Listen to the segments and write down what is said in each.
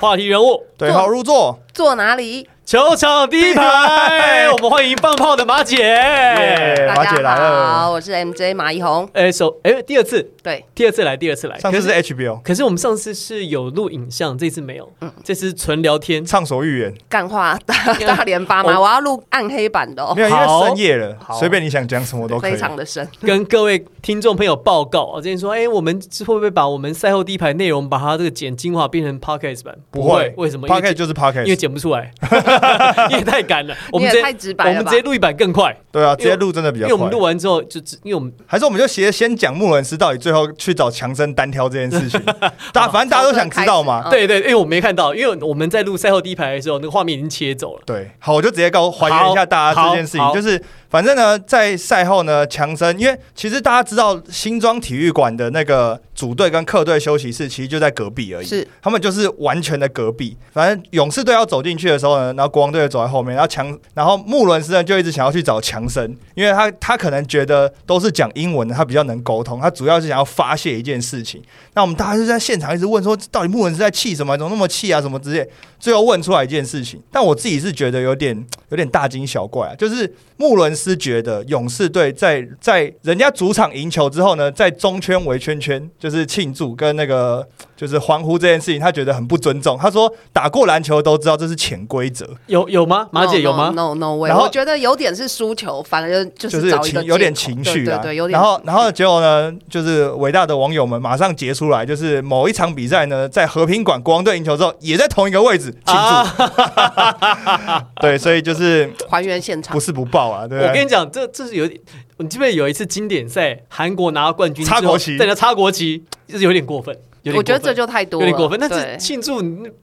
话题人物，对号入座，坐哪里？球场第一排，我们欢迎放炮的马姐。耶马姐来了好，我是 MJ 马一红。哎，首哎，第二次，对，第二次来，第二次来。上次是 HBO 可是我们上次是有录影像，这次没有，嗯这次纯聊天。畅所欲言，干话大 大连发吗？我我要录暗黑版的哦没，有，因为深夜了好，随便你想讲什么都可以非。常的深。跟各位听众朋友报告我，之前说，哎，我们会不会把我们赛后第一排内容把它这个剪精华变成 podcast 版？不会，为什么？Podcast 就是 Podcast，因为剪不出来，因为太赶了。我们直接你也太直白了我们直接录一版更快，对啊，直接录真的比较快因为我们录。完之后就只因为我们还是我们就先先讲穆伦斯到底最后去找强森单挑这件事情，大家反正大家都想知道嘛。嗯对对，因为我没看到，因为我们在录赛后第一排的时候，那个画面已经切走了。对，好，我就直接告还原一下大家这件事情，就是反正呢，在赛后呢，强森，因为其实大家知道新庄体育馆的那个主队跟客队休息室其实就在隔壁而已，是他们就是完全的隔壁。反正勇士队要走进去的时候呢，然后国王队就走在后面，然后强，然后穆伦斯呢就一直想要去找强森，因为他他可能觉得都是讲英文的，他比较能沟通，他主要是想要发泄一件事情。那我们大家就在现场一直问说，到底穆伦斯在气什么？怎么那么气啊？什么之类。最后问出来一件事情，但我自己是觉得有点有点大惊小怪啊，就是穆伦斯觉得勇士队在在人家主场赢球之后呢，在中圈围圈圈就是庆祝跟那个就是欢呼这件事情，他觉得很不尊重。他说打过篮球都知道这是潜规则，有有吗？马姐有吗？？No No way！然后我觉得有点是输球，反而就就是是有找一个情有点情绪啊，对对对，有点。然后然后结果呢，就是伟大的网友们马上截出来，就是某一场比赛呢，在和平馆国王队赢球之后，也在同一个位置庆祝。啊 对，所以就是还原现场不，是不报啊，对不对？我跟你讲，这这是有点，你记不记得有一次经典赛，韩国拿到冠军之后，插国旗。在那插国旗，就是有点过分。有点我觉得过分这就太多了，有点过分，但是庆祝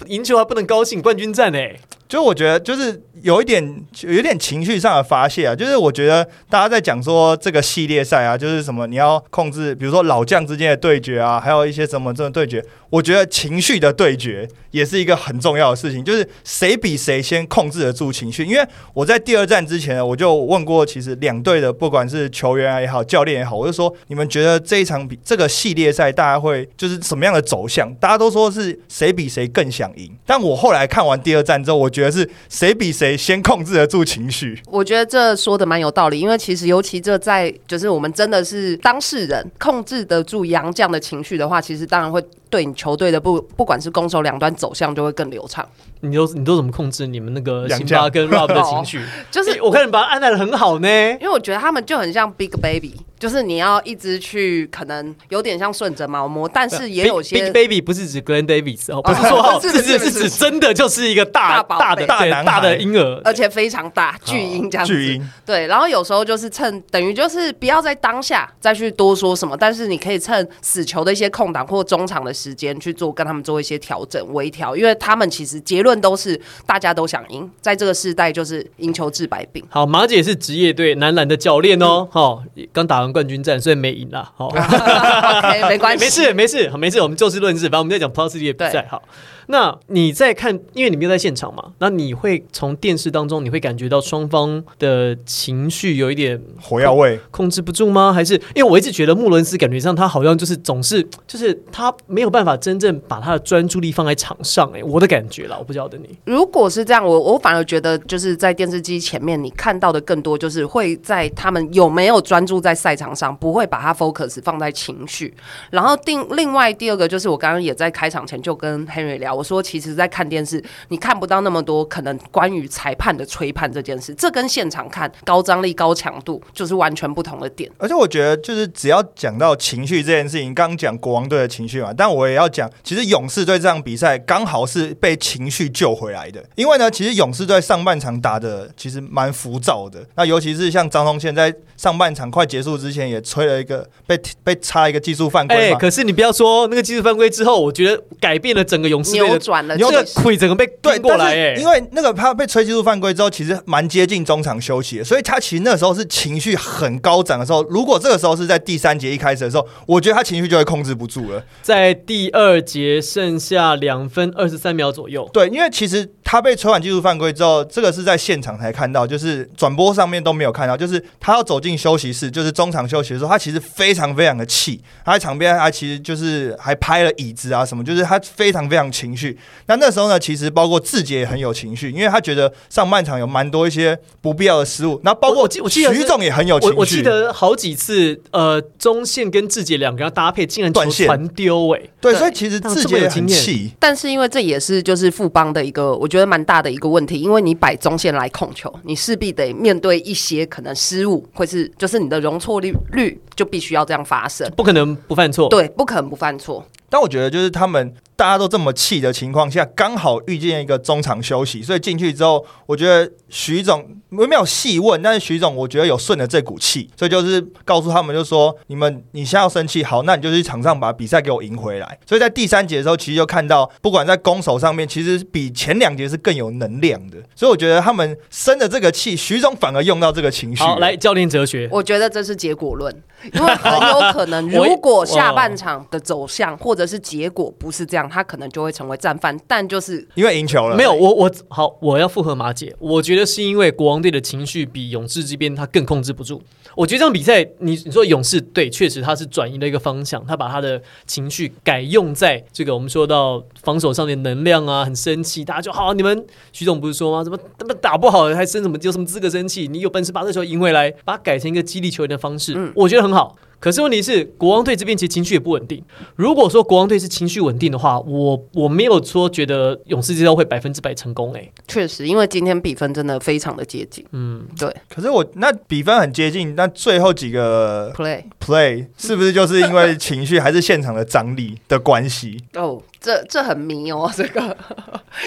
赢球还不能高兴，冠军战哎，就我觉得就是有一点有一点情绪上的发泄啊，就是我觉得大家在讲说这个系列赛啊，就是什么你要控制，比如说老将之间的对决啊，还有一些什么这种对决，我觉得情绪的对决也是一个很重要的事情，就是谁比谁先控制得住情绪。因为我在第二站之前，我就问过，其实两队的不管是球员也好，教练也好，我就说你们觉得这一场比这个系列赛大家会就是什么样的走向？大家都说是谁比谁更想赢，但我后来看完第二站之后，我觉得是谁比谁先控制得住情绪。我觉得这说的蛮有道理，因为其实尤其这在就是我们真的是当事人控制得住杨绛的情绪的话，其实当然会对你球队的不不管是攻守两端走向就会更流畅。你都你都怎么控制你们那个杨辛巴跟 Rob 的情绪？就是欸我看你把他安排的很好呢。因为我觉得他们就很像 Big Baby，就是你要一直去，可能有点像顺着毛摸，但是也有些 Big Baby 不是指 Glenn Davis 哦，不是说 号，是指真的就是一个大大宝贝大的大男大的婴儿，而且非常大巨婴这样子。巨婴，对，然后有时候就是趁等于就是不要在当下再去多说什么，但是你可以趁死球的一些空档或中场的时间去做跟他们做一些调整微调，因为他们其实结论都是大家都想赢，在这个时代就是赢球治百病。好，马姐是职业队男篮的教练哦，好，刚打完冠军战，虽然没赢啦，好，OK，没关系，没事没事没事，我们就事论事，反正我们在讲 Plus 的比赛。好，那你在看，因为你没有在现场嘛，那你会从电视当中，你会感觉到双方的情绪有一点火药味。控制不住吗？还是因为我一直觉得穆伦斯感觉上他好像就是总是就是他没有办法真正把他的专注力放在场上、哎，我的感觉啦，我不晓得你。如果是这样，我我反而觉得就是在电视机前面，你看到的更多就是会在他们有没有专注在赛场上，不会把他 focus 放在情绪。然后定另外第二个就是我刚刚也在开场前就跟 Henry 聊，我说其实，在看电视你看不到那么多可能关于裁判的吹判这件事，这跟现场看高张力、高强度就是完全不同的点。而且我觉得，就是只要讲到情绪这件事情，刚刚讲国王队的情绪嘛，但我也要讲，其实勇士队这场比赛刚好是被情绪救回来的。因为呢，其实勇士队上半场打的其实蛮浮躁的，那尤其是像张东宪在上半场快结束之前也吹了一个被被插一个技术犯哎、规嘛。可是你不要说那个技术犯规之后，我觉得改变了整个勇士扭转了扭这个这个腿整个被对，过来、哎，因为那个他被吹技术犯规之后，其实蛮接近中场休息的，所以他其实那时候是情绪很高涨的时候。如果这个时候是在第三节一开始的时候，我觉得他情绪就会控制不住了。在第二节剩下两分二十三秒左右。对，因为其实他被吹完技术犯规之后，这个是在现场才看到，就是转播上面都没有看到。就是他要走进休息室，就是中场休息的时候，他其实非常非常的气，他在场边他其实就是还拍了椅子啊什么，就是他非常非常情绪。那那时候呢，其实包括志杰也很有情绪，因为他觉得上半场有蛮多一些不必要的失误，然后包括我记得徐总也很有情绪。我记得好几次，呃，中线跟志杰两个人搭配，竟然断线传丢，哎，对，所以其实志杰很气，但是因为这也是就是富邦的一个，我觉得蛮大的一个问题，因为你摆中线来控球，你势必得面对一些可能失误，或是就是你的容错率率就必须要这样发生，不可能不犯错，对，不可能不犯错。但我觉得就是他们大家都这么气的情况下，刚好遇见一个中场休息，所以进去之后，我觉得徐总没有细问，但是徐总我觉得有顺着这股气，所以就是告诉他们，就说你们你现在要生气，好，那你就去场上把比赛给我赢回来。所以在第三节的时候，其实就看到，不管在攻守上面，其实比前两节是更有能量的。所以我觉得他们生的这个气，徐总反而用到这个情绪。好，来教练哲学，我觉得这是结果论，因为很有可能，如果下半场的走向或者是结果不是这样，他可能就会成为战犯。但就是因为赢球了，没有我我好，我要附和马姐，我觉得是因为国王队的情绪比勇士这边他更控制不住。我觉得这场比赛，你你说勇士对，确实他是转移了一个方向，他把他的情绪改用在这个我们说到防守上的能量啊，很生气，大家就好，你们徐总不是说吗？怎么怎么打不好还生什么有什么资格生气？你有本事把这球赢回来，把它改成一个激励球员的方式，嗯我觉得很好。可是问题是，国王队这边其实情绪也不稳定。如果说国王队是情绪稳定的话，我我没有说觉得勇士这周会百分之百成功。哎，确实，因为今天比分真的非常的接近。嗯，对。可是我那比分很接近，那最后几个 play play 是不是就是因为情绪还是现场的张力的关系？哦。这这很迷哦，这个，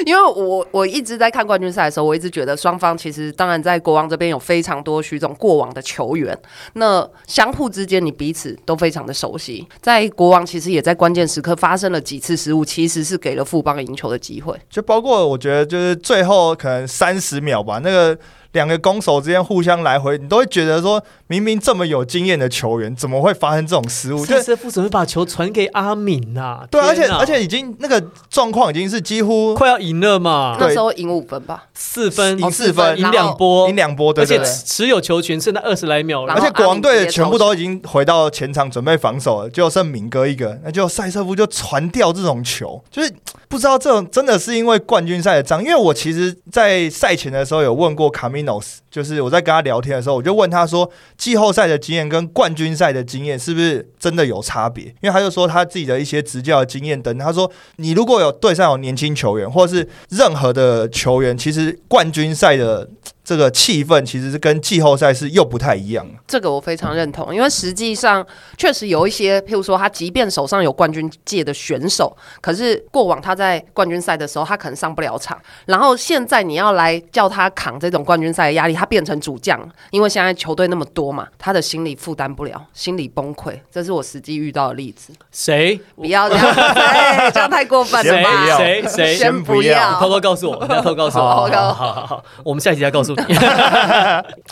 因为我我一直在看冠军赛的时候，我一直觉得双方其实当然在国王这边有非常多徐总过往的球员，那相互之间你彼此都非常的熟悉，在国王其实也在关键时刻发生了几次失误，其实是给了富邦赢球的机会，就包括我觉得就是最后可能三十秒吧，那个。两个攻守之间互相来回，你都会觉得说，明明这么有经验的球员，怎么会发生这种失误？就是副总会把球传给阿敏呐。对，而且而且已经那个状况已经是几乎快要赢了嘛。那时候赢五分吧，四分赢四分，赢两波，赢两波，对而且持有球权剩那二十来秒了。而且国王队全部都已经回到前场准备防守了，就剩敏哥一个，那就塞瑟夫就传掉这种球，就是不知道这种真的是因为冠军赛的章。因为我其实，在赛前的时候有问过卡米诺斯，就是。我在跟他聊天的时候，我就问他说：“季后赛的经验跟冠军赛的经验是不是真的有差别？”因为他就说他自己的一些执教的经验等。他说：“你如果有队上有年轻球员，或是任何的球员，其实冠军赛的。”这个气氛其实是跟季后赛是又不太一样。这个我非常认同，因为实际上确实有一些，譬如说他即便手上有冠军界的选手，可是过往他在冠军赛的时候他可能上不了场，然后现在你要来叫他扛这种冠军赛的压力，他变成主将，因为现在球队那么多嘛，他的心理负担不了，心理崩溃。这是我实际遇到的例子。谁？不要这样，这样太过分了吧？谁？谁？先不要，偷偷告诉我，偷偷告诉我。好好好好，我们下一期再告诉你。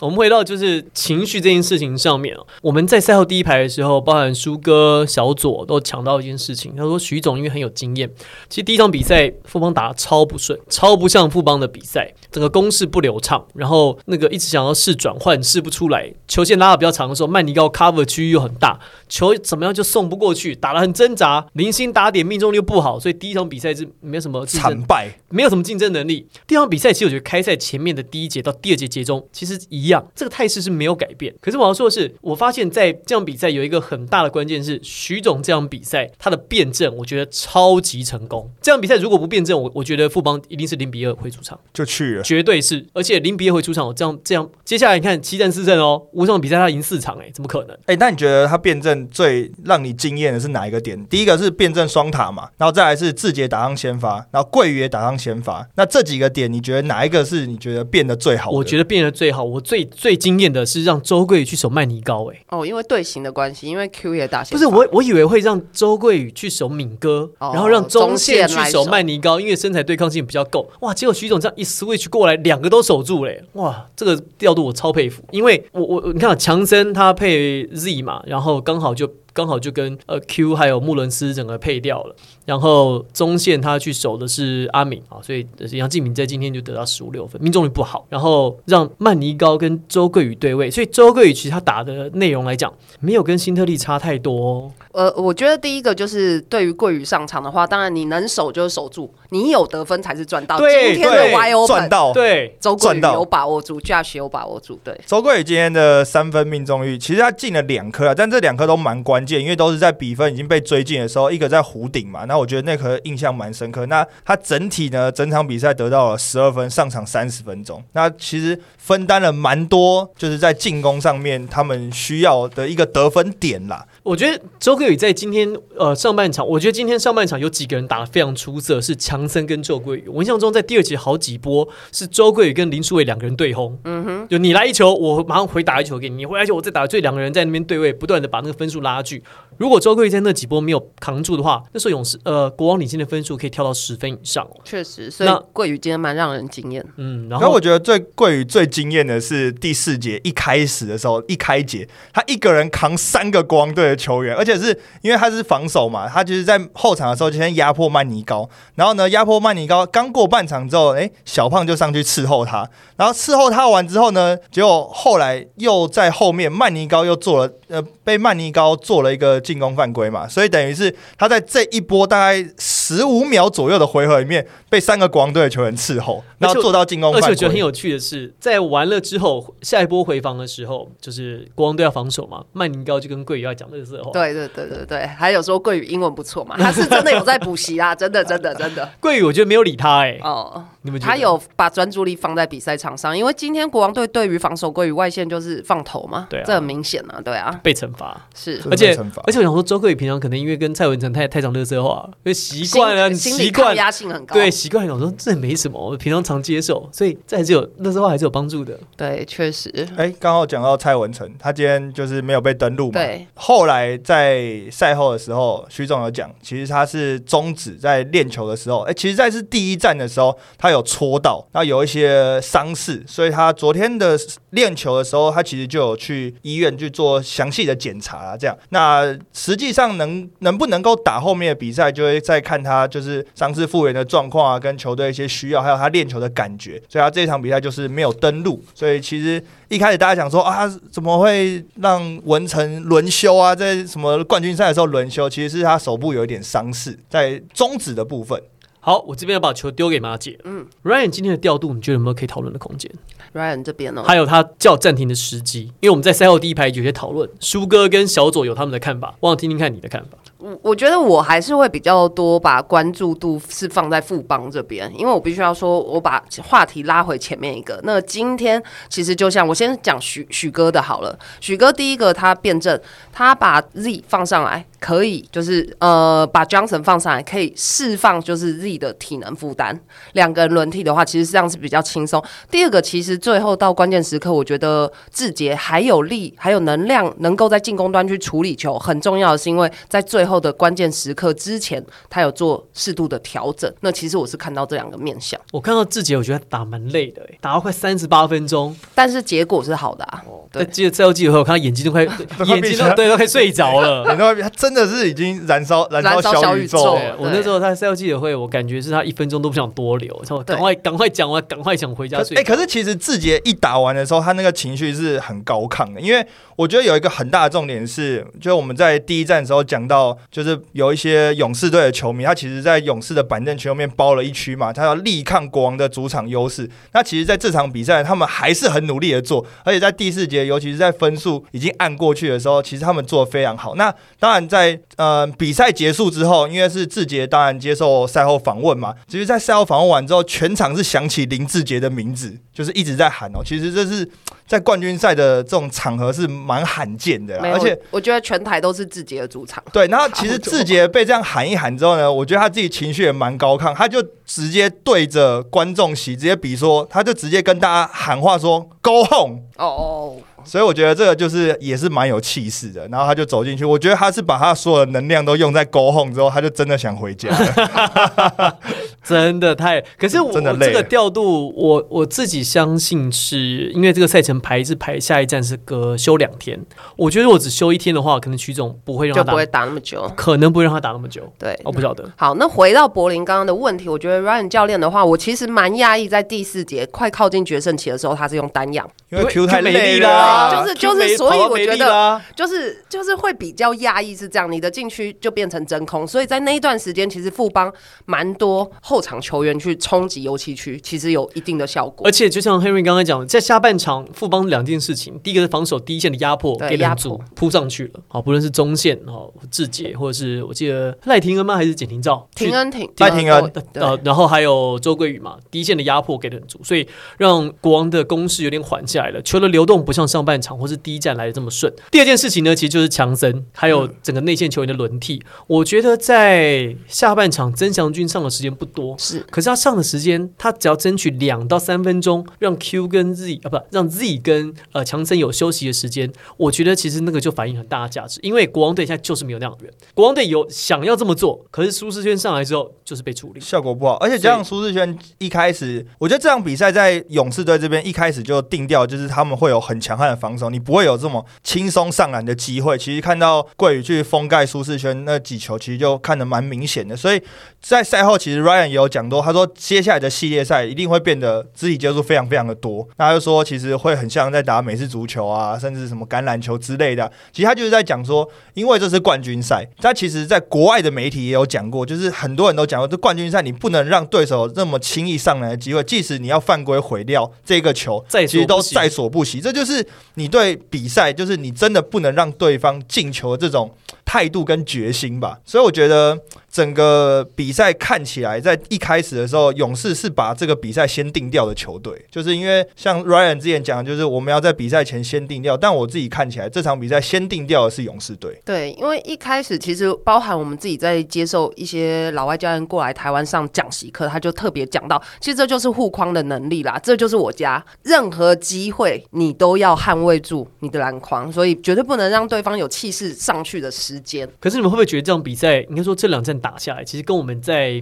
我们回到就是情绪这件事情上面我们在赛后第一排的时候，包含舒哥、小左都抢到一件事情。他说徐总因为很有经验，其实第一场比赛富邦打超不顺，超不像富邦的比赛，整个攻势不流畅，然后那个一直想要试转换试不出来，球线拉的比较长的时候，曼尼高 cover 区域又很大，球怎么样就送不过去，打的很挣扎，零星打点命中率又不好，所以第一场比赛是没有什么惨败，没有什么竞争能力。第二场比赛其实我觉得开赛前面的第一节到第二节节中其实一样，这个态势是没有改变。可是我要说的是，我发现，在这场比赛有一个很大的关键是徐总这场比赛他的辩证，我觉得超级成功。这场比赛如果不辩证，我我觉得富邦一定是零比二会出场，就去了，绝对是。而且零比二会出场，我这样这样，接下来你看七战四胜哦，五场比赛他赢四场，哎，怎么可能？哎，那你觉得他辩证最让你惊艳的是哪一个点？第一个是辩证双塔嘛，然后再来是志杰打上先发，然后桂鱼打上先发，那这几个点你觉得哪一个是你觉得变得最好？我觉得变得最好，我最最惊艳的是让周桂宇去守曼尼高，哎，哦，因为队形的关系，因为 Q 也打不是我，我以为会让周桂宇去守敏哥，然后让中线去守曼尼高，因为身材对抗性比较够。哇，结果徐总这样一 switch 过来，两个都守住嘞，哇，这个调度我超佩服，因为我我你看强森他配 Z 嘛，然后刚好就。刚好就跟呃 Q 还有穆伦斯整个配掉了。然后中线他去守的是阿敏啊，所以杨敬敏在今天就得到十五六分，命中率不好。然后让曼尼高跟周桂宇对位，所以周桂宇其实他打的内容来讲，没有跟辛特利差太多。呃，我觉得第一个就是对于桂宇上场的话，当然你能守就是守住，你有得分才是赚到。对今天的 Y O 赚到。对，周桂宇有把握住，Josh 有把握住，对。周桂宇今天的三分命中率，其实他进了两颗啊，但这两颗都蛮关键，因为都是在比分已经被追进的时候，一个在弧顶嘛。那我觉得那颗印象蛮深刻。那他整体呢，整场比赛得到了十二分，上场三十分钟。那其实分担了蛮多，就是在进攻上面他们需要的一个得分点啦。我觉得周桂宇在今天呃上半场，我觉得今天上半场有几个人打得非常出色，是强森跟周桂宇。我印象中在第二节好几波是周桂宇跟林书伟两个人对轰，嗯哼，就你来一球，我马上回打一球给你，你回来一球我再打一球，所以两个人在那边对位，不断的把那个分数拉锯。去如果周桂宇在那几波没有扛住的话，那时候勇士呃国王领先的分数可以跳到十分以上哦。确实，所以那桂宇今天蛮让人惊艳。嗯，然后然后我觉得最桂宇最惊艳的是第四节一开始的时候，一开节他一个人扛三个国王队的球员，而且是因为他是防守嘛，他就是在后场的时候就先压迫曼尼高，然后呢压迫曼尼高，刚过半场之后，哎，小胖就上去伺候他，然后伺候他完之后呢，结果后来又在后面曼尼高又做了，呃，被曼尼高做了一个进攻犯规嘛，所以等于是他在这一波大概十五秒左右的回合里面，被三个国王队的球员伺候，然后做到进攻犯。而且我觉得很有趣的是，在完了之后，下一波回防的时候，就是国王队要防守嘛，曼宁高就跟桂宇要讲乐色话。对对对对对，还有说桂宇英文不错嘛，他是真的有在补习啊，真的真的真的。桂宇我觉得没有理他哎、哦，你们他有把专注力放在比赛场上，因为今天国王队对于防守桂宇外线就是放头嘛，对啊。这很明显啊，对啊，被惩罚，是。是而且而且我想说，周桂宇平常可能因为跟蔡文成太太讲乐色话，因为习惯了，习惯压性很高，对习惯。我说这也没什么，我平常常接受，所以这还是有那时候还是有帮助的。对，确实，哎，刚好讲到蔡文成，他今天就是没有被登录嘛。对，后来在赛后的时候，徐总有讲，其实他是中指在练球的时候，哎，其实在是第一站的时候，他有戳到，那有一些伤势，所以他昨天的练球的时候，他其实就有去医院去做详细的检查啊，这样。那实际上能能不能够打后面的比赛，就会再看他就是伤势复原的状况啊，跟球队一些需要，还有他练球的感觉。所以他这场比赛就是没有登录，所以其实一开始大家讲说啊，怎么会让文成轮休啊？在什么冠军赛的时候轮休，其实是他手部有一点伤势，在中指的部分。好，我这边要把球丢给马姐。嗯，Ryan 今天的调度，你觉得有没有可以讨论的空间？Ryan 这边呢，还有他叫暂停的时机，因为我们在赛后第一排有些讨论，舒哥跟小左有他们的看法，我想听听看你的看法。我我觉得我还是会比较多把关注度是放在富邦这边，因为我必须要说，我把话题拉回前面一个。那今天其实就像我先讲许许哥的好了，许哥第一个他辩证，他把 Z 放上来，可以就是呃把 Johnson 放上来，可以释放就是 Z 的体能负担。两个人轮替的话，其实这样是比较轻松。第二个，其实最后到关键时刻，我觉得志杰还有力，还有能量，能够在进攻端去处理球，很重要的是因为在最后的关键时刻之前，他有做适度的调整。那其实我是看到这两个面相，我看到志杰，我觉得打蛮累的、欸，打到快三十八分钟。但是结果是好的啊。对在记得赛后记者会，我看他眼睛都快 眼睛都对都快睡着了。他真的是已经燃烧燃烧小宇宙我那时候他赛后记者会，我感觉是他一分钟都不想多留，然后赶快赶快讲完，赶快想回家睡可哎、。可是其实志杰一打完的时候，他那个情绪是很高亢的，因为我觉得有一个很大的重点是，就是我们在第一站的时候讲到，就是有一些勇士队的球迷，他其实在勇士的板凳区后面包了一区嘛，他要力抗国王的主场优势。那其实在这场比赛，他们还是很努力的做，而且在第四节，尤其是在分数已经按过去的时候，其实他们做的非常好。那当然在呃比赛结束之后，因为是志杰当然接受赛后访问嘛，其实，在赛后访问完之后，全场是响起林志杰的名字，就是一直在喊哦。其实这是在冠军赛的这种场合是蛮罕见的啦，而且。我觉得全台都是志杰的主场。对，然后其实志杰被这样喊一喊之后呢，我觉得他自己情绪也蛮高亢，他就直接对着观众席直接比说，他就直接跟大家喊话说 “Go home”。哦哦，所以我觉得这个就是也是蛮有气势的，然后他就走进去，我觉得他是把他所有的能量都用在 Go home 之后，他就真的想回家了。真的太，可是我真的这个调度，我我自己相信是因为这个赛程排是排下一站是隔休两天，我觉得我只休一天的话，可能曲总不会让他打就不会，打那么久。可能不会让他打那么久，对，我不晓得。好，那回到柏林刚刚的问题，我觉得 Ryan 教练的话，我其实蛮讶异，在第四节快靠近决胜期的时候，他是用单阳，因为 Q 太累力啦，就是就是所以我觉得就是就是会比较讶异是这样，你的禁区就变成真空，所以在那一段时间，其实富邦蛮多后场球员去冲击油漆区，其实有一定的效果而。且就像 Henry 刚才讲，在下半场富邦两件事情，第一个是防守第一线的压迫给两组扑上去了，好，不论是中线哦志杰，或者是我记得赖廷恩吗？还是简廷照？廷恩挺赖廷恩呃，然后还有周桂宇嘛，第一线的压迫给的很足，所以让国王的攻势有点缓下来了。球的流动不像上半场或是第一站来的这么顺。第二件事情呢，其实就是强森还有整个内线球员的轮替。我觉得在下半场曾祥军上的时间不多，是可是他上的时间，他只要争取两到三分钟，让 Q 跟 Z 啊不让 Z 跟呃强森有休息的时间，我觉得其实那个就反映很大的价值，因为国王队现在就是没有那样的人，国王队有想要这么做，可是舒适圈上来之后就是被处理。效果不好，而且加上舒适圈一开始，我觉得这场比赛在勇士队这边一开始就定调，就是他们会有很强悍的防守，你不会有这么轻松上篮的机会。其实看到桂宇去封盖舒适圈那几球，其实就看得蛮明显的。所以在赛后，其实 Ryan 也有讲多，他说接下来的系列赛一定会变得肢体接触非常非常的多。那他就说，其实会很像在打美式足球啊，甚至什么橄榄球之类的。其实他就是在讲说，因为这是冠军赛，他其实在国外的媒体也有讲过，就是很多人都讲过，这冠军赛你不能让对手有这么轻易上来的机会，即使你要犯规毁掉这个球，其实都在所不惜。这就是你对比赛，就是你真的不能让对方进球的这种态度跟决心吧。所以我觉得整个比赛看起来，在一开始的时候，勇士是把这个比赛先定掉的球队，就是因为像 Ryan 之前讲，就是我们要在比赛前先定掉。但我自己看起来，这场比赛先定掉的是勇士队。对，因为一开始其实包含我们自己在接受一些老外教练过来台湾上讲习课，他就特别讲到，其实这就是护框的能力啦，这就是我家，任何机会你都要捍卫住你的篮筐，所以绝对不能让对方有气势上去的时可是你们会不会觉得这场比赛，应该说这两战打下来，其实跟我们在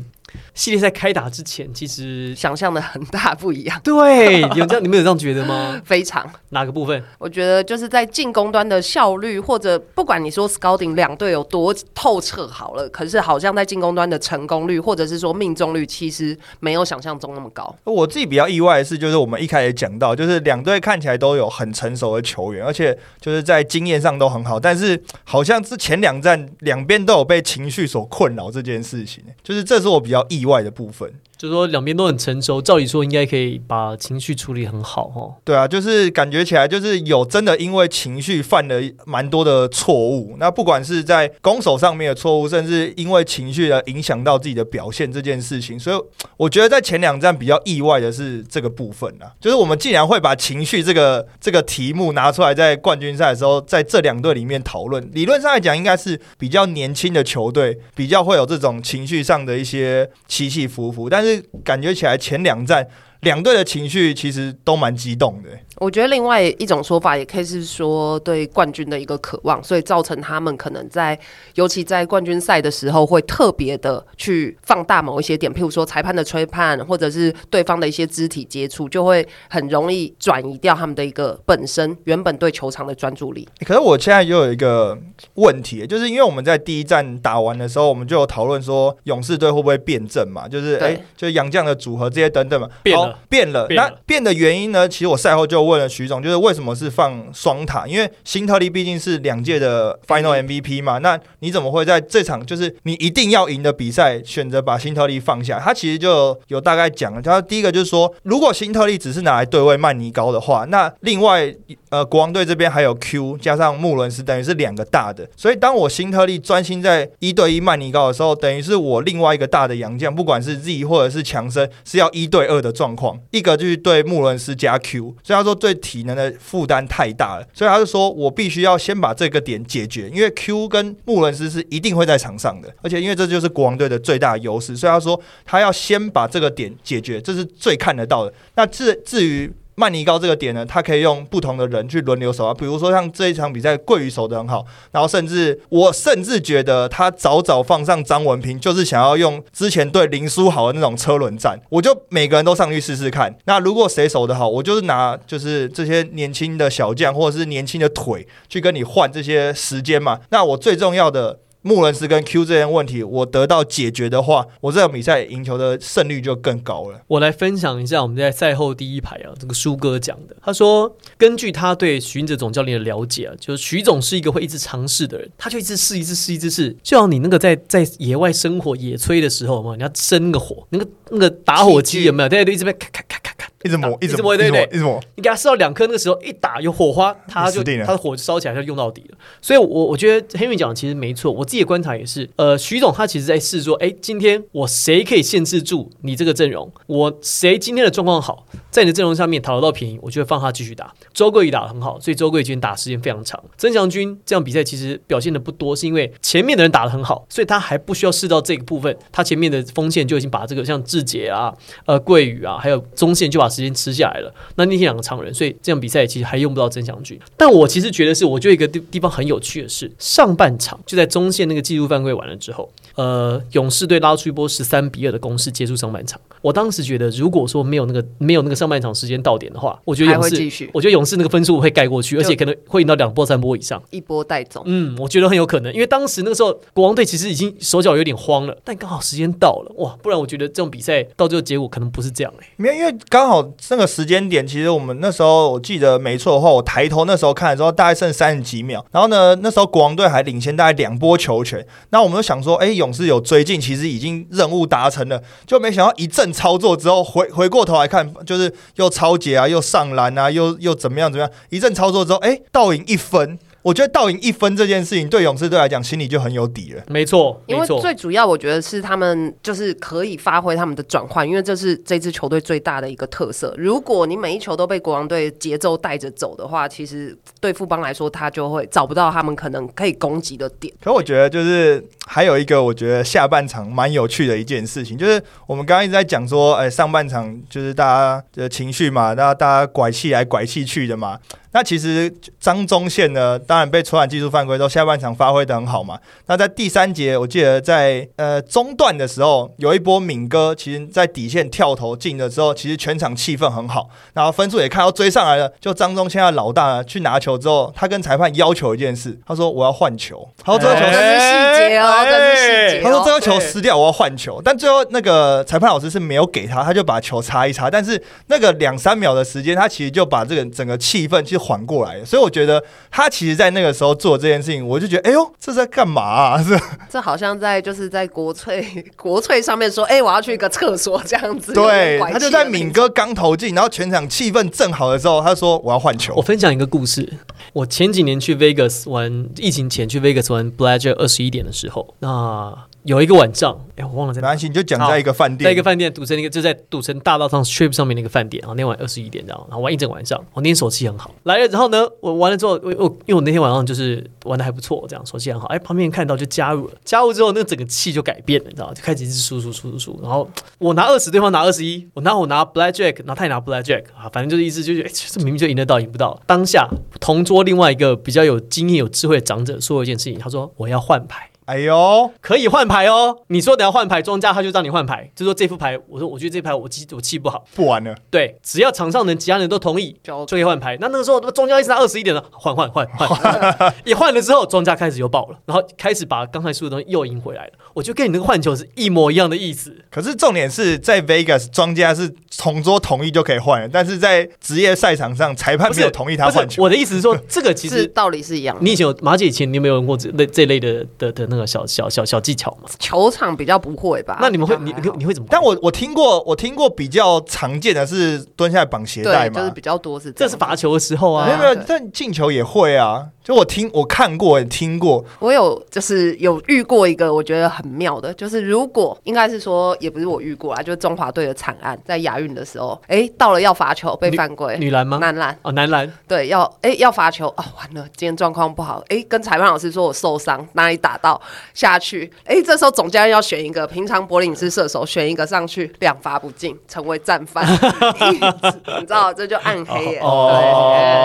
系列赛开打之前，其实想象的很大不一样，对 有这样，你们有这样觉得吗？非常。哪个部分？我觉得就是在进攻端的效率，或者不管你说 scouting 两队有多透彻好了，可是好像在进攻端的成功率，或者是说命中率，其实没有想象中那么高。我自己比较意外的是，就是我们一开始讲到，就是两队看起来都有很成熟的球员，而且就是在经验上都很好，但是好像之前两战两边都有被情绪所困扰这件事情，就是这是我比较较意外的部分。就说两边都很成熟，照理说应该可以把情绪处理很好哦。对啊，就是感觉起来就是有真的因为情绪犯了蛮多的错误，那不管是在攻守上面的错误，甚至因为情绪而影响到自己的表现这件事情，所以我觉得在前两站比较意外的是这个部分啊，就是我们竟然会把情绪这个这个题目拿出来在冠军赛的时候，在这两队里面讨论。理论上来讲，应该是比较年轻的球队比较会有这种情绪上的一些起起伏伏，但是感觉起来前两站两队的情绪其实都蛮激动的。我觉得另外一种说法也可以是说对冠军的一个渴望，所以造成他们可能在，尤其在冠军赛的时候会特别的去放大某一些点，譬如说裁判的吹判，或者是对方的一些肢体接触，就会很容易转移掉他们的一个本身原本对球场的专注力。可是我现在又有一个问题，就是因为我们在第一站打完的时候，我们就有讨论说勇士队会不会变阵嘛，就是对哎、就是杨将的组合这些等等嘛，变了了。变了那变的原因呢？其实我赛后就问了徐总，就是为什么是放双塔？因为新特利毕竟是两届的 Final MVP 嘛，那你怎么会在这场就是你一定要赢的比赛，选择把新特利放下？他其实就有大概讲了，他第一个就是说，如果新特利只是拿来对位曼尼高的话，那另外呃，国王队这边还有 Q 加上穆伦斯，等于是两个大的。所以当我辛特利专心在一对一曼尼高的时候，等于是我另外一个大的洋将，不管是 Z 或者是强森，是要一对二的状况，一个就是对穆伦斯加 Q，所以他说对体能的负担太大了，所以他就说我必须要先把这个点解决，因为 Q 跟穆伦斯是一定会在场上的，而且因为这就是国王队的最大优势，所以他说他要先把这个点解决，这是最看得到的。那至至于曼尼高这个点呢，他可以用不同的人去轮流守啊，比如说像这一场比赛，桂宇守得很好，然后甚至我甚至觉得他早早放上张文平，就是想要用之前对林书豪的那种车轮战，我就每个人都上去试试看。那如果谁守得好，我就是拿就是这些年轻的小将或者是年轻的腿去跟你换这些时间嘛。那我最重要的。穆伦斯跟 Q 这些问题，我得到解决的话，我这场比赛赢球的胜率就更高了。我来分享一下我们在赛后第一排啊，这个舒哥讲的，他说根据他对徐云哲总教练的了解啊，就是徐总是一个会一直尝试的人，他就一直试，一直试，一直试，就像你那个在在野外生火野炊的时候嘛，你要生个火，那个那个打火机有没有？大家都一直在咔咔咔咔咔。一直磨，一直磨，对对，一直磨。你给他试到两颗，那个时候一打有火花，他就他的火就烧起来，就用到底了。所以，我我觉得黑米讲的其实没错，我自己的观察也是。呃，徐总他其实在试说，哎，今天我谁可以限制住你这个阵容？我谁今天的状况好，在你的阵容上面讨得到便宜，我就会放他继续打。周桂宇打的很好，所以周桂宇今天打时间非常长。曾祥军这样比赛其实表现的不多，是因为前面的人打的很好，所以他还不需要试到这个部分。他前面的锋线就已经把这个像志杰啊、呃桂宇啊，还有中线就把时间吃下来了。那那天两个常人，所以这场比赛其实还用不到曾祥军。但我其实觉得是，我觉得一个地地方很有趣的是，上半场就在中线那个技术犯规完了之后，呃，勇士队拉出一波十三比二的攻势结束上半场。我当时觉得，如果说没有那个没有那个上半场时间到点的话，我觉得勇士，我觉得勇士那个分数会盖过去，而且可能会赢到两波三波以上，一波带走。嗯，我觉得很有可能，因为当时那个时候国王队其实已经手脚有点慌了，但刚好时间到了，哇！不然我觉得这种比赛到最后结果可能不是这样哎，没有，因为刚好那个时间点。其实我们那时候我记得没错的话，我抬头那时候看的时候，大概剩三十几秒。然后呢，那时候国王队还领先大概两波球权。那我们就想说，哎，勇士有追进，其实已经任务达成了。就没想到一阵操作之后，回 回过头来看，就是又超节啊，又上篮啊，又又怎么样怎么样？一阵操作之后，哎，倒赢一分。我觉得倒赢一分这件事情，对勇士队来讲，心里就很有底了。没错，因为最主要，我觉得是他们就是可以发挥他们的转换，因为这是这支球队最大的一个特色。如果你每一球都被国王队节奏带着走的话，其实对富邦来说，他就会找不到他们可能可以攻击的点。可我觉得，就是还有一个，我觉得下半场蛮有趣的一件事情，就是我们刚刚一直在讲说，哎，上半场就是大家的情绪嘛，大家大家拐气来拐气去的嘛。那其实张宗宪呢，当然被传染技术犯规之后，下半场发挥的很好嘛。那在第三节，我记得在呃中段的时候，有一波敏哥，其实在底线跳投进的时候，其实全场气氛很好，然后分数也看到追上来了。就张宗宪的老大去拿球之后，他跟裁判要求一件事，他说我要换球。他说这个球是细节哦，这是细节。他说这个球失掉，我要换球。但最后那个裁判老师是没有给他，他就把球擦一擦。但是那个两三秒的时间，他其实就把这个整个气氛就。缓过来，所以我觉得他其实，在那个时候做这件事情，我就觉得，哎呦，这在干嘛？啊？是 这好像在就是在国粹 国粹上面说，哎，我要去一个厕所这样子。对，他就在敏哥刚投进，然后全场气氛正好的时候，他说我要换球。我分享一个故事，我前几年去 Vegas 玩，疫情前去 Vegas 玩 b l a d g e r 二十一点的时候，那。有一个晚上，哎，我忘了在哪。你就讲在一个饭店，在一个饭店赌城那个就在赌城大道上 Strip 上面那个饭店然后。那晚二十一点，这样然后玩一整晚上。我那天手气很好，来了之后呢，我玩了之后，我我因为我那天晚上就是玩的还不错，这样手气很好。哎，旁边看到就加入了，加入之后那个整个气就改变了，你知道吗？就开始一直输输输输输。然后我拿二十，对方拿二十一，我拿我拿 Black Jack，然后他也拿 Black Jack 啊，反正就是意思就是，哎，这明明就赢得到，赢不到。当下同桌另外一个比较有经验、有智慧的长者说了一件事情，他说我要换牌。哎呦，可以换牌哦！你说等下换牌，庄家他就让你换牌，就说这副牌，我说我觉得这牌我气我气不好，不玩了。对，只要场上人其他人都同意，就可以换牌。那那个时候，庄家一直拿二十一点了，换换换换，一换了之后，庄家开始又爆了，然后开始把刚才输的东西又赢回来了。我就跟你那个换球是一模一样的意思。可是重点是在 Vegas，庄家是同桌同意就可以换，但是在职业赛场上，裁判没有同意他换球。我的意思是说，这个其实道理是一样。你以前有马姐以前，你有没有用过这类这类的的的那个小小小小技巧吗？球场比较不会吧？那你们会你你你会怎么？但我我听过，我听过比较常见的是蹲下来绑鞋带嘛，就是比较多是这是罚球的时候啊，没有没有，但进球也会啊。就我听我看过也听过，我有就是有遇过一个我觉得很妙的，就是如果应该是说也不是我遇过啦，就是中华队的惨案，在亚运的时候，哎，到了要罚球被犯规，女篮吗？男篮。哦，男篮。对，要哎要罚球哦，完了，今天状况不好，哎，跟裁判老师说我受伤，哪里打到？下去，哎，这时候总教练要选一个，平常柏林是射手，选一个上去两罚不进，成为战犯，你知道这就暗黑耶，哦。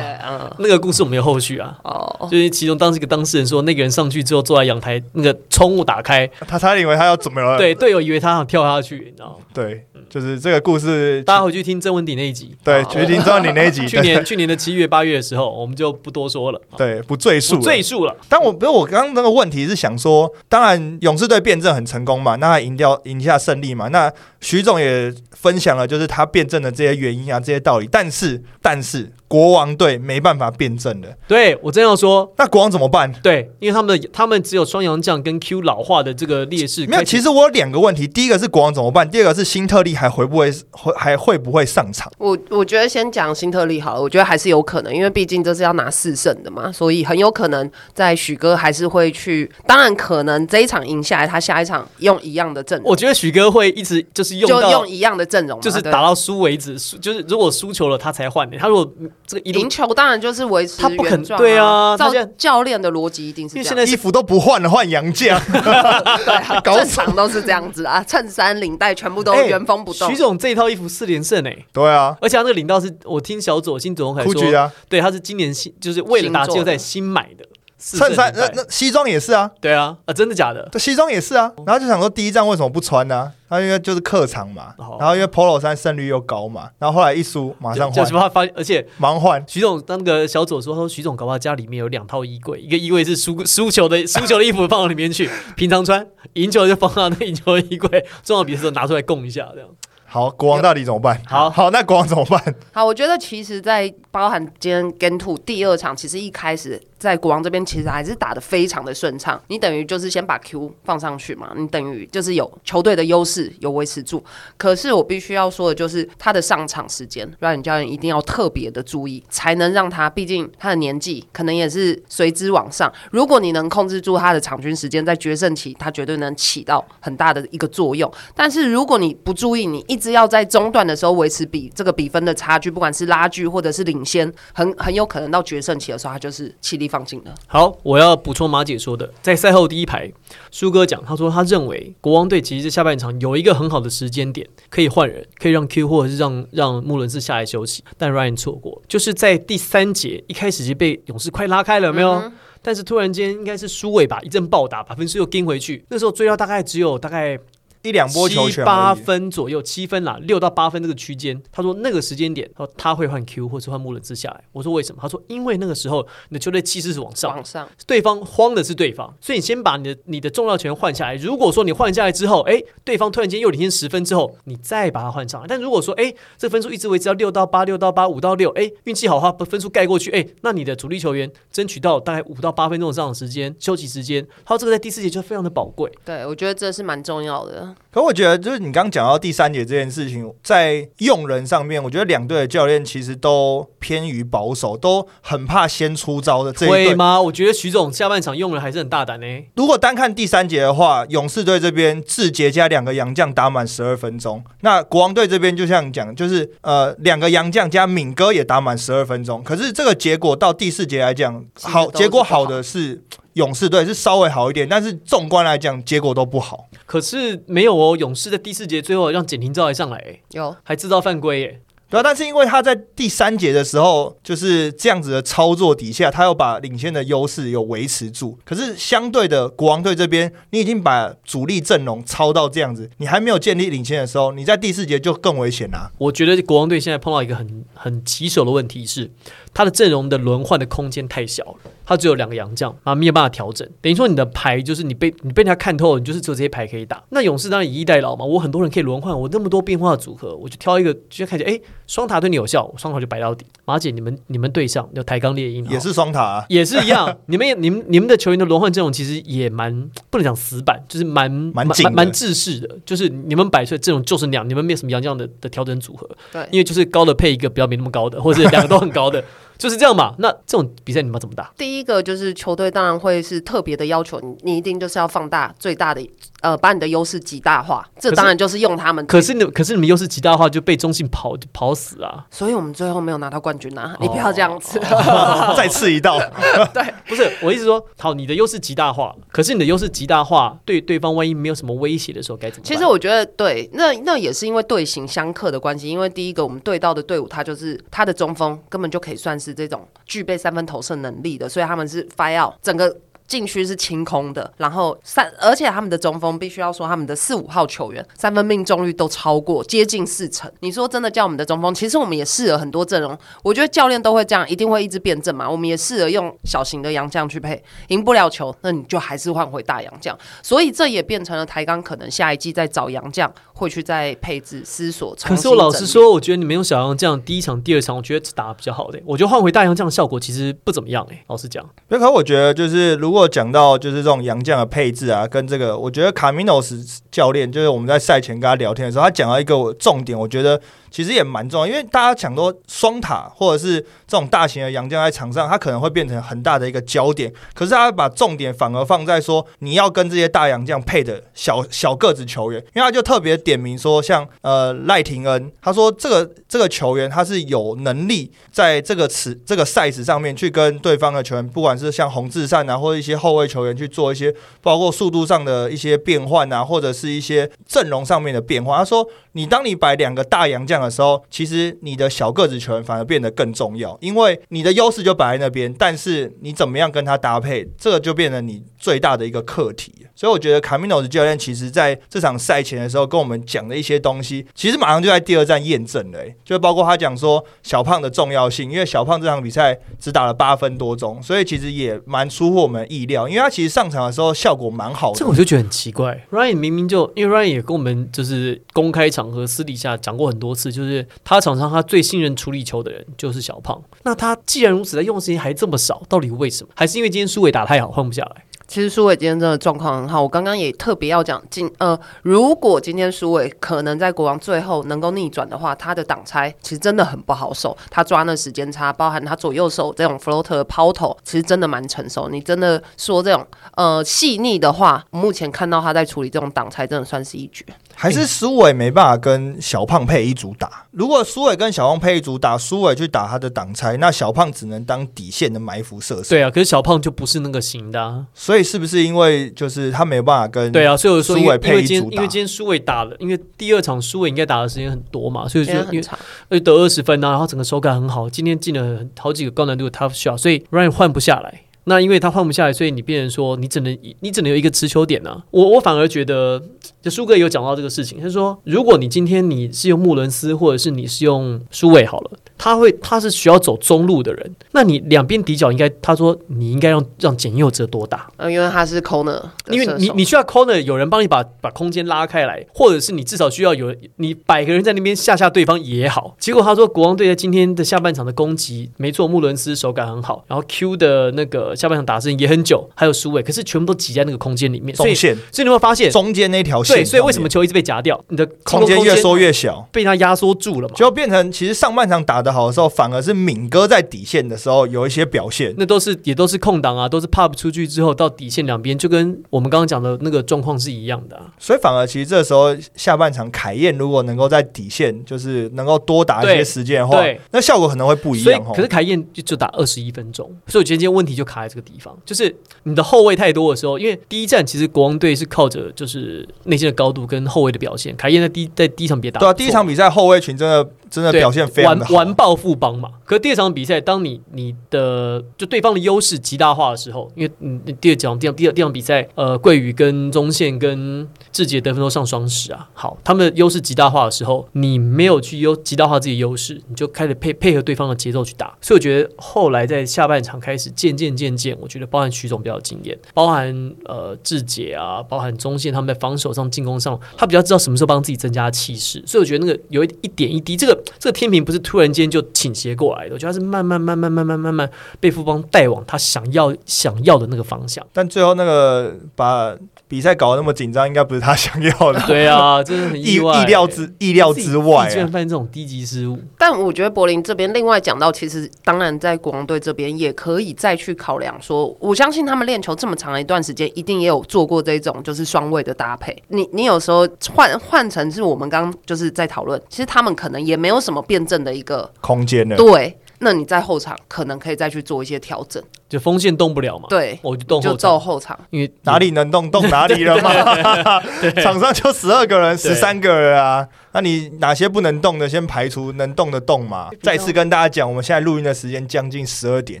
对，嗯，那个故事我们有后续啊，哦。就是其中当时一个当事人说，那个人上去之后坐在阳台，那个窗户打开，他差点以为他要怎么了？对队友以为他想跳下去，你知道吗？对，就是这个故事，大家回去听郑文鼎那一集，对，决定知道你那一集，去年去年的七月八月的时候，我们就不多说了，对，不赘述赘述了。但我不是我刚刚那个问题是想说，当然勇士队辩证很成功嘛，那他赢掉赢下胜利嘛，那徐总也分享了就是他辩证的这些原因啊，这些道理，但是但是国王队没办法辩证的，对我真要说，那国王怎么办？对，因为他们的他们只有双阳将跟 Q 老化的这个劣势。没有，其实我有两个问题，第一个是国王怎么办，第二个是新特利还会不会会还会不会上场？我我觉得先讲新特利好了，我觉得还是有可能，因为毕竟这是要拿四胜的嘛，所以很有可能在许哥还是会去。当然，可能这一场赢下来，他下一场用一样的阵容，我觉得许哥会一直就是用用一样的阵容，就是打到输为止，输就是如果输球了他才换的。他如果这个赢球，当然就是维持他不肯原状对啊教练的逻辑一定是这样。因为现在衣服都不换了，换洋将，对啊，搞正常都是这样子啊，衬衫、领带全部都哎原封不动。徐。总这一套衣服四连胜哎、对啊，而且他那个领带是我听小左新总很说，对，他是今年新就是为了打季后赛新买的衬衫那那西装也是啊，对啊啊真的假的？这西装也是啊，然后就想说第一站为什么不穿呢、他因为就是客场嘛哦，然后因为 Polo 衫胜率又高嘛，然后后来一输马上换就就，是他发，而且忙换。徐总那个小左说，他说徐总搞不好家里面有两套衣柜，一个衣柜是输输球的输球的衣服放到里面去，平常穿，赢球就放到那赢球的衣柜，重要比赛的时候拿出来供一下，这样。好，国王到底怎么办？好好，那国王怎么办？好，我觉得其实，在包含今天 Gen Two 第二场，其实一开始在国王这边其实还是打得非常的顺畅。你等于就是先把 Q 放上去嘛，你等于就是有球队的优势有维持住。可是我必须要说的就是他的上场时间，让你教练一定要特别的注意，才能让他，毕竟他的年纪可能也是随之往上。如果你能控制住他的场均时间，在决胜期，他绝对能起到很大的一个作用。但是如果你不注意，你一直要在中段的时候维持比这个比分的差距，不管是拉锯或者是领先，很很有可能到决胜期的时候，他就是气力放尽了。好，我要补充马姐说的，在赛后第一排，舒哥讲，他说他认为国王队其实下半场有一个很好的时间点可以换人，可以让 Q 或者是让让穆伦斯下来休息，但 Ryan 错过，就是在第三节一开始就被勇士快拉开了，有没有？嗯但是突然间应该是苏伟吧，一阵暴打，把分数又跟回去。那时候追到大概只有大概一两波球权七八，分左右，七分啦，六到八分这个区间。他说那个时间点，他说他会换 Q 或是换穆伦斯下来。我说为什么？他说因为那个时候你的球队气势是往上，往上，对方慌的是对方，所以你先把你的你的重要权换下来。如果说你换下来之后，哎，对方突然间又领先十分之后，你再把它换上来。但如果说，哎，这分数一直维持到六到八、六到八、五到六，哎，运气好的话，把分数盖过去，哎，那你的主力球员争取到大概五到八分钟的上场时间、休息时间，他说这个在第四节就非常的宝贵。对我觉得这是蛮重要的。可我觉得，就是你刚刚讲到第三节这件事情，在用人上面，我觉得两队的教练其实都偏于保守，都很怕先出招的这一队。吗？我觉得徐总下半场用人还是很大胆呢、如果单看第三节的话，勇士队这边志杰加两个洋将打满十二分钟，那国王队这边就像讲，就是呃两个洋将加敏哥也打满十二分钟。可是这个结果到第四节来讲，好结果好的是勇士队是稍微好一点，但是纵观来讲，结果都不好。可是没有哦，勇士在第四节最后让简廷照还上来、欸，有还制造犯规耶、对啊，但是因为他在第三节的时候就是这样子的操作底下，他又把领先的优势有维持住。可是相对的，国王队这边，你已经把主力阵容超到这样子，你还没有建立领先的时候，你在第四节就更危险啦、我觉得国王队现在碰到一个很很棘手的问题是，他的阵容的轮换的空间太小了，他只有两个洋将，啊，没有办法调整。等于说你的牌就是你被你被人家看透了，你就是只有这些牌可以打。那勇士当然以逸待劳嘛，我很多人可以轮换，我那么多变化组合，我就挑一个，就看见哎，双塔对你有效，双塔就摆到底。马姐，你们你们队上有抬杠猎鹰，也是双塔、啊。也是一样，你们也你们你们的球员的轮换阵容其实也蛮不能讲死板，就是蛮蛮蛮蛮制式的，就是你们摆出来阵容就是那样，你们没有什么洋将的的调整组合，对因为就是高的配一个比较没那么高的，或者两个都很高的，就是这样嘛。那这种比赛你们怎么打？第一个就是球队当然会是特别的要求你，你一定就是要放大最大的呃，把你的优势极大化。这当然就是用他们。可是你可是你们优势极大化就被中信跑跑死啊！所以我们最后没有拿到冠军啊！你不要这样子。再刺一道。对不是我意思说，好，你的优势极大化，可是你的优势极大化对对方万一没有什么威胁的时候该怎么办？其实我觉得对，那那也是因为队形相克的关系。因为第一个，我们对到的队伍，他就是他的中锋根本就可以算是这种具备三分投射能力的，所以他们是 fire out 整个。禁区是清空的，然后三，而且他们的中锋必须要说，他们的四五号球员三分命中率都超过接近四成。你说真的叫我们的中锋，其实我们也试了很多阵容，我觉得教练都会这样，一定会一直辩证嘛。我们也试了用小型的洋将去配，赢不了球，那你就还是换回大洋将。所以这也变成了台钢可能下一季在找洋将会去再配置思索。可是我老实说，我觉得你没有想象这样，第一场、第二场，我觉得打得比较好的、我觉得换回大洋这样的效果其实不怎么样哎、老实讲，那可我觉得就是如讲到就是这种洋将的配置啊，跟这个，我觉得卡米诺斯教练就是我们在赛前跟他聊天的时候，他讲到一个重点，我觉得其实也蛮重要，因为大家讲说双塔或者是这种大型的洋将在场上，他可能会变成很大的一个焦点，可是他把重点反而放在说你要跟这些大洋将配的小小个子球员，因为他就特别点名说像呃赖廷恩，他说这个这个球员他是有能力在这个词这个赛事上面去跟对方的球员，不管是像洪志善啊，或者些后卫球员去做一些包括速度上的一些变换啊，或者是一些阵容上面的变化。他说，你当你摆两个大洋将的时候，其实你的小个子球员反而变得更重要，因为你的优势就摆在那边，但是你怎么样跟他搭配，这个就变成你最大的一个课题。所以我觉得卡米诺的教练其实在这场赛前的时候跟我们讲的一些东西，其实马上就在第二站验证了、就包括他讲说小胖的重要性，因为小胖这场比赛只打了八分多钟，所以其实也蛮出乎我们意料，因为他其实上场的时候效果蛮好的。这个我就觉得很奇怪。Ryan 明明就因为 Ryan 也跟我们就是公开场合、私底下讲过很多次，就是他场上他最信任处理球的人就是小胖。那他既然如此，在用的时间还这么少，到底为什么？还是因为今天苏伟打太好，换不下来？其实苏伟今天真的状况很好，我刚刚也特别要讲，今呃，如果今天苏伟可能在国王最后能够逆转的话，他的挡拆其实真的很不好守，他抓那时间差，包含他左右手这种 floater 抛投，其实真的蛮成熟。你真的说这种呃细腻的话，目前看到他在处理这种挡拆，真的算是一绝。还是苏伟没办法跟小胖配一组打。如果苏伟跟小胖配一组打，苏伟去打他的挡拆，那小胖只能当底线的埋伏射手。对啊，可是小胖就不是那个型的、啊。所以是不是因为就是他没有办法跟对啊，所以我说因为今天因为？今天苏伟打了，因为第二场苏伟应该打的时间很多嘛，所以时就因为得二十分啊，然后整个手感很好，今天进了好几个高难度的 tough shot，所以 Ryan 换不下来。那因为他换不下来，所以你变成说你只能你只能有一个持球点呢、啊。我我反而觉得，就苏哥也有讲到这个事情，他说如果你今天你是用穆伦斯，或者是你是用苏伟好了，他会他是需要走中路的人，那你两边底角应该他说你应该让让简佑哲多打，呃，因为他是 corner，的因为你你需要 corner 有人帮你把把空间拉开来，或者是你至少需要有你摆个人在那边吓吓对方也好。结果他说国王队在今天的下半场的攻击，没错，穆伦斯手感很好，然后 Q 的那个下半场打的时间也很久，还有苏伟，可是全部都挤在那个空间里面，所以中线所以你会发现，中间那条线对，所以为什么球一直被夹掉？你的空间越缩缩越小？被他压缩住了嘛？就变成其实上半场打得好的时候，反而是敏哥在底线的时候有一些表现。那都是也都是空档啊，都是 pop 出去之后到底线两边，就跟我们刚刚讲的那个状况是一样的、啊。所以反而其实这时候下半场凯燕如果能够在底线，就是能够多打一些时间的话，那效果可能会不一样哦。可是凯燕就就打二十一分钟，所以我觉得今天问题就卡在这个地方，就是你的后卫太多的时候，因为第一站其实国王队是靠着就是内线的高度跟后卫的表现，凯燕在第在第一场别打对啊，第一场比赛后卫群真的真的表现非常。完完爆富邦嘛。可是第二场比赛，当你你的就对方的优势极大化的时候，因为嗯第二场第二第二第二场比赛，呃，桂宇跟中线跟志杰得分都上双十啊，好，他们的优势极大化的时候，你没有去优极大化自己的优势，你就开始配配合对方的节奏去打。所以我觉得后来在下半场开始渐渐渐渐，我觉得包含徐总比较有经验，包含呃志杰啊，包含中线他们在防守上、进攻上，他比较知道什么时候帮自己增加气势。所以我觉得那个有一一点一滴，这个这个天平不是突然间就倾斜过来的，我觉得是慢慢慢慢慢慢慢慢被富邦带往他想要想要的那个方向。但最后那个把比赛搞得那么紧张，应该不是他想要的，对啊，真的很意意，料之意料之外啊居然。犯这种低级失误。但我觉得柏林这边另外讲到，其实当然在国王队这边也可以再去考量说，我相信他们练球这么长一段时间，一定也有做过这种就是双位的搭配。你你有时候换换成是我们刚刚就是在讨论，其实他们可能也没有什么辩证的一个空间了，对。那你在后场可能可以再去做一些调整，就锋线动不了嘛，对，我就动就后场，走后场。因为哪里能动动哪里了嘛。场上就十二个人、十三个人啊，那你哪些不能动的先排除，能动的动嘛。再次跟大家讲，我们现在录音的时间将近十二点，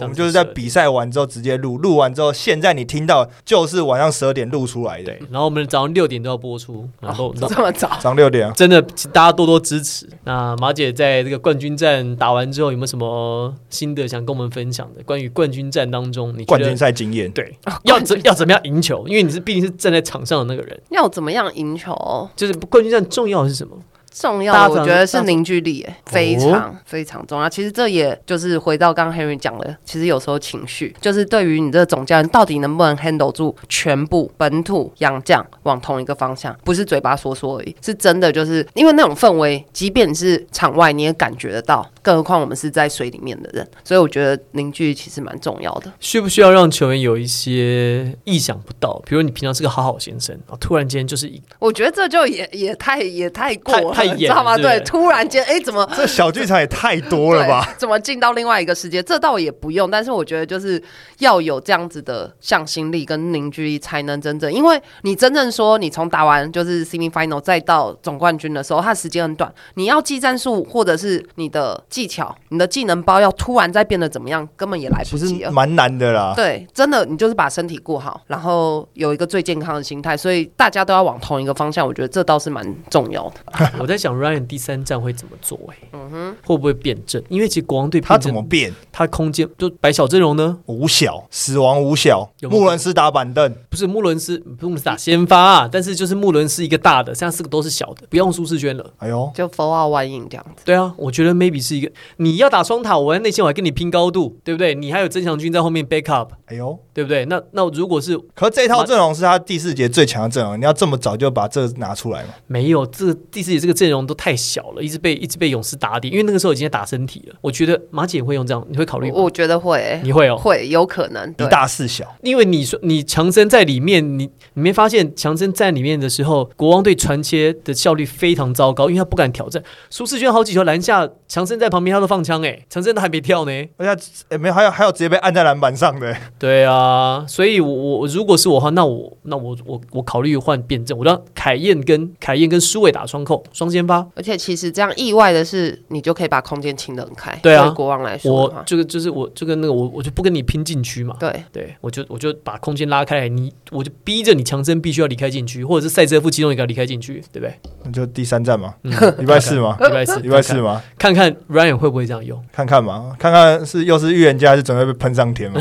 我们就是在比赛完之后直接录，录完之后，现在你听到就是晚上十二点录出来的对，，然后我们早上六点都要播出，然后、这么早，早上六点啊。真的请大家多多支持。那马姐在这个冠军战打完之后，有没有什么心得想跟我们分享的？关于冠军战当中，你觉得冠军赛经验，对要怎要怎么样赢球？因为你是毕竟是站在场上的那个人，要怎么样赢球？就是冠军战重要的是什么？重要的，我觉得是凝聚力，哎，非常非常重要。其实这也就是回到刚刚 Henry 讲的，其实有时候情绪就是对于你这个总教练到底能不能 handle 住全部本土洋将往同一个方向，不是嘴巴说说而已，是真的就是因为那种氛围，即便是场外你也感觉得到，更何况我们是在水里面的人，所以我觉得凝聚力其实蛮重要的。需不需要让球员有一些意想不到？比如你平常是个好好先生，然后突然间就是一我觉得这就也也太也太过了，太太你知道吗？演了对对，突然间哎，怎么 这小剧场也太多了吧？怎么进到另外一个世界？这倒也不用，但是我觉得就是要有这样子的向心力跟凝聚力，才能真正，因为你真正说你从打完就是 semi final 再到总冠军的时候，它时间很短，你要技战术或者是你的技巧、你的技能包要突然再变得怎么样，根本也来不其及了。蛮难的啦。对，真的，你就是把身体过好，然后有一个最健康的心态，所以大家都要往同一个方向，我觉得这倒是蛮重要的。我在想 Ryan 第三站会怎么做、欸？嗯哼，会不会变阵？因为其实国王队他怎么变？他空间就摆小阵容呢？五小死亡五小，穆伦斯打板凳，不是穆伦斯，不是穆伦斯打先发、啊，但是就是穆伦斯一个大的，现在四个都是小的，不用舒适圈了。哎呦，就 f o r out one in 这样子。对啊，我觉得 maybe 是一个你要打双塔，我在内线我还跟你拼高度，对不对？你还有曾祥军在后面 backup，哎呦。对不对？那那如果是可是这套阵容是他第四节最强的阵容，你要这么早就把这拿出来吗？没有这第四节这个阵容都太小了，一直被一直被勇士打底，因为那个时候已经在打身体了。我觉得马姐会用这样，你会考虑吗？我觉得会、欸，你会哦，会有可能。一大四小，因为你说你强森在里面，你你没发现强森在里面的时候，国王队传切的效率非常糟糕，因为他不敢挑战。舒适圈好几球篮下，强森在旁边他都放枪哎，强森都还没跳呢。而且哎没有，还有还有直接被按在篮板上的，对啊，所以我我如果是我的话，那我那我我我考虑换辩证，我让凯燕跟凯燕跟苏伟打双扣双先发。而且其实这样意外的是，你就可以把空间清得很开。对啊国王来说我，这个就是我这个那个我我就不跟你拼禁区嘛。对，对，我就我就把空间拉开来，你我就逼着你强森必须要离开禁区，或者是赛车夫其中一个离开禁区，对不对？那就第三站嘛，嗯礼拜四嘛，礼拜四，礼拜四嘛，看看，看看 Ryan 会不会这样用。看看嘛，看看是又是预言家，还是准备被喷上天嘛？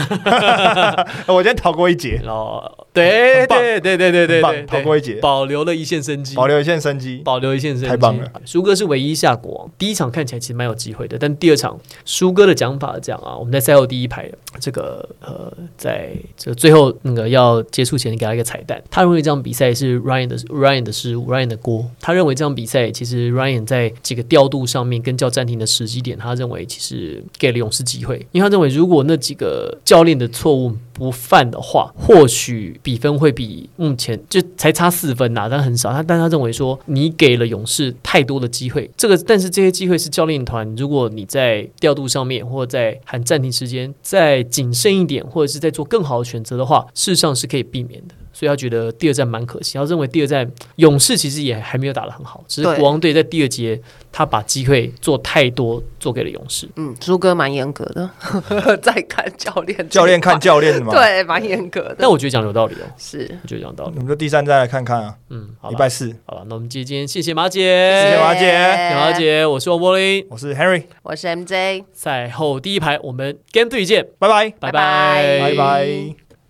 我今天逃过一劫，然后，对对对对对对逃过一劫，保留了一线生机，保留一线生机。保留一线生机，太棒了！舒哥是唯一下国王，第一场看起来其实蛮有机会的，但第二场舒哥的讲法讲啊，我们在赛后第一排这个呃，在这最后那个要结束前给他一个彩蛋，他认为这场比赛是 Ryan 的 Ryan 的失误，Ryan 的锅。他认为这场比赛其实 Ryan 在这个调度上面跟叫暂停的时机点，他认为其实给了勇士机会，因为他认为如果那几个教练的错误不犯的话，或许比分会比目前就才差四分呐、但很少。他但他认为说，你给了勇士太多的机会，这个但是这些机会是教练团，如果你在调度上面或者在喊暂停时间再谨慎一点，或者是在做更好的选择的话，事实上是可以避免的。所以他觉得第二战蛮可惜，他认为第二战勇士其实也还没有打得很好，只是对国王队在第二节他把机会做太多做给了勇士。嗯，朱哥蛮严格的，在看教练，教练看，教练的嘛。，对，蛮严格的。但我觉得讲得有道理哦，是。我觉得讲道理。我们就第三站来看看啊，嗯，礼拜四，好了，那我们今天谢谢马姐，谢谢马姐。谢谢马姐，我是王柏林，我是 Henry，我是 MJ，赛后第一排，我们 Game 对见，拜。拜，拜。拜拜。拜拜。